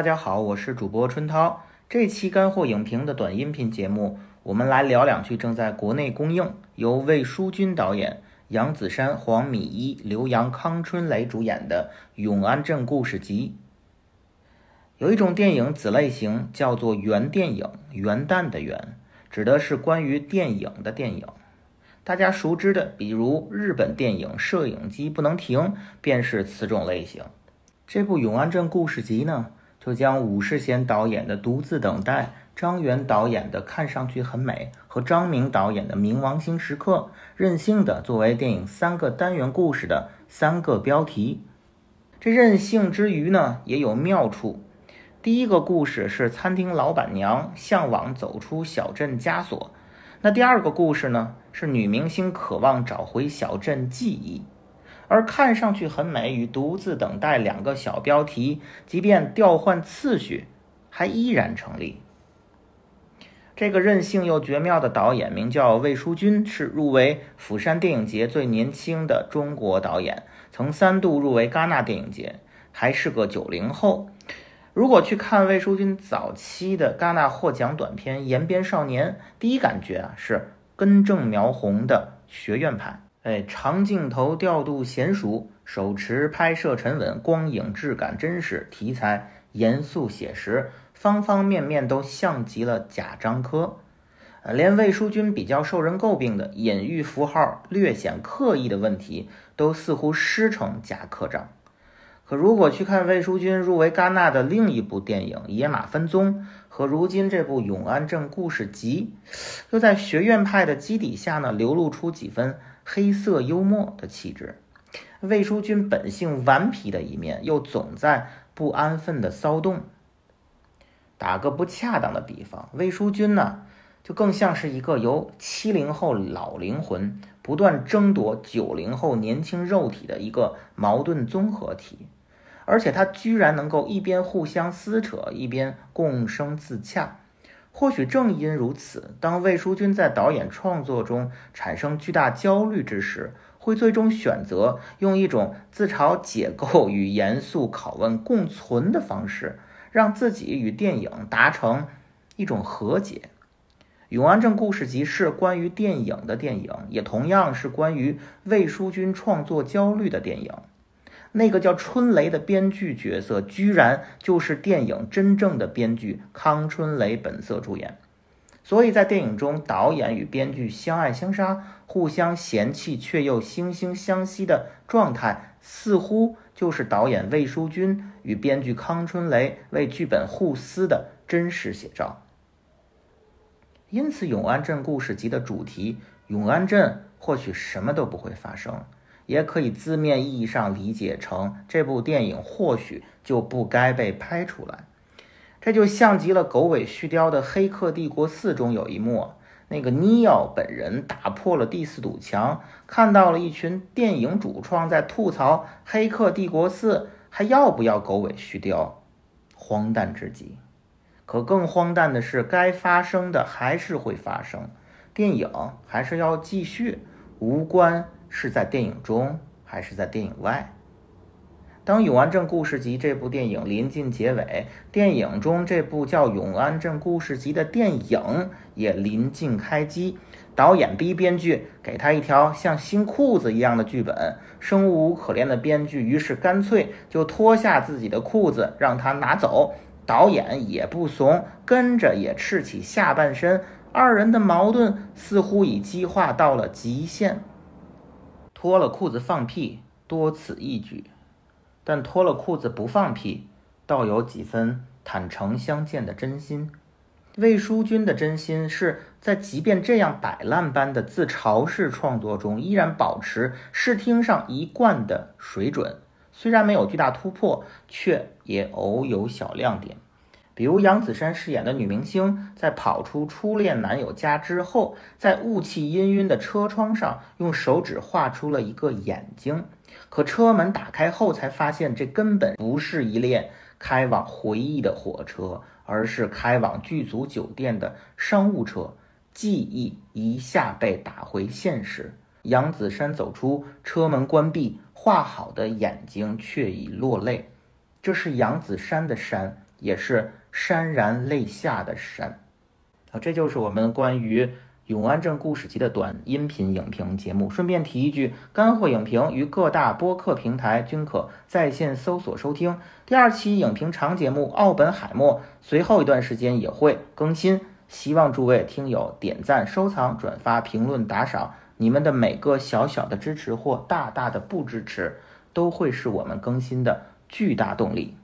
大家好，我是主播春涛。这期干货影评的短音频节目，我们来聊两句正在国内公映，由魏书君导演、杨子姗、黄米一、刘洋、康春雷主演的《永安镇故事集》。有一种电影子类型叫做元电影，元旦的元，指的是关于电影的电影。大家熟知的，比如日本电影《摄影机不能停》，便是此种类型。这部《永安镇故事集》呢？就将武世贤导演的《独自等待》、张元导演的《看上去很美》和张明导演的《冥王星时刻》任性的作为电影三个单元故事的三个标题。这任性之余呢，也有妙处。第一个故事是餐厅老板娘向往走出小镇枷锁，那第二个故事呢，是女明星渴望找回小镇记忆。而看上去很美与独自等待两个小标题，即便调换次序，还依然成立。这个任性又绝妙的导演名叫魏书君，是入围釜山电影节最年轻的中国导演，曾三度入围戛纳电影节，还是个九零后。如果去看魏书君早期的戛纳获奖短片《延边少年》，第一感觉啊是根正苗红的学院派。哎，长镜头调度娴熟，手持拍摄沉稳，光影质感真实，题材严肃写实，方方面面都像极了贾樟柯。呃，连魏书君比较受人诟病的隐喻符号略显刻意的问题，都似乎师承贾科长。可如果去看魏书君入围戛纳的另一部电影《野马分鬃》和如今这部《永安镇故事集》，又在学院派的基底下呢，流露出几分。黑色幽默的气质，魏书君本性顽皮的一面，又总在不安分的骚动。打个不恰当的比方，魏书君呢，就更像是一个由七零后老灵魂不断争夺九零后年轻肉体的一个矛盾综合体，而且他居然能够一边互相撕扯，一边共生自洽。或许正因如此，当魏书君在导演创作中产生巨大焦虑之时，会最终选择用一种自嘲解构与严肃拷问共存的方式，让自己与电影达成一种和解。《永安镇故事集》是关于电影的电影，也同样是关于魏书君创作焦虑的电影。那个叫春雷的编剧角色，居然就是电影真正的编剧康春雷本色出演，所以在电影中，导演与编剧相爱相杀、互相嫌弃却又惺惺相惜的状态，似乎就是导演魏书君与编剧康春雷为剧本互撕的真实写照。因此，《永安镇故事集》的主题“永安镇”或许什么都不会发生。也可以字面意义上理解成，这部电影或许就不该被拍出来。这就像极了狗尾续貂的《黑客帝国四》中有一幕，那个尼奥本人打破了第四堵墙，看到了一群电影主创在吐槽《黑客帝国四》还要不要狗尾续貂，荒诞至极。可更荒诞的是，该发生的还是会发生，电影还是要继续，无关。是在电影中还是在电影外？当《永安镇故事集》这部电影临近结尾，电影中这部叫《永安镇故事集》的电影也临近开机，导演逼编剧给他一条像新裤子一样的剧本，生无可恋的编剧于是干脆就脱下自己的裤子让他拿走，导演也不怂，跟着也赤起下半身，二人的矛盾似乎已激化到了极限。脱了裤子放屁，多此一举；但脱了裤子不放屁，倒有几分坦诚相见的真心。魏书君的真心是在即便这样摆烂般的自嘲式创作中，依然保持视听上一贯的水准。虽然没有巨大突破，却也偶有小亮点。比如杨子姗饰演的女明星，在跑出初恋男友家之后，在雾气氤氲的车窗上用手指画出了一个眼睛。可车门打开后，才发现这根本不是一列开往回忆的火车，而是开往剧组酒店的商务车。记忆一下被打回现实。杨子姗走出车门，关闭，画好的眼睛却已落泪。这是杨子姗的山。也是潸然泪下的潸。好，这就是我们关于《永安镇故事集》的短音频影评节目。顺便提一句，干货影评于各大播客平台均可在线搜索收听。第二期影评长节目《奥本海默》随后一段时间也会更新，希望诸位听友点赞、收藏、转发、评论、打赏，你们的每个小小的支持或大大的不支持，都会是我们更新的巨大动力。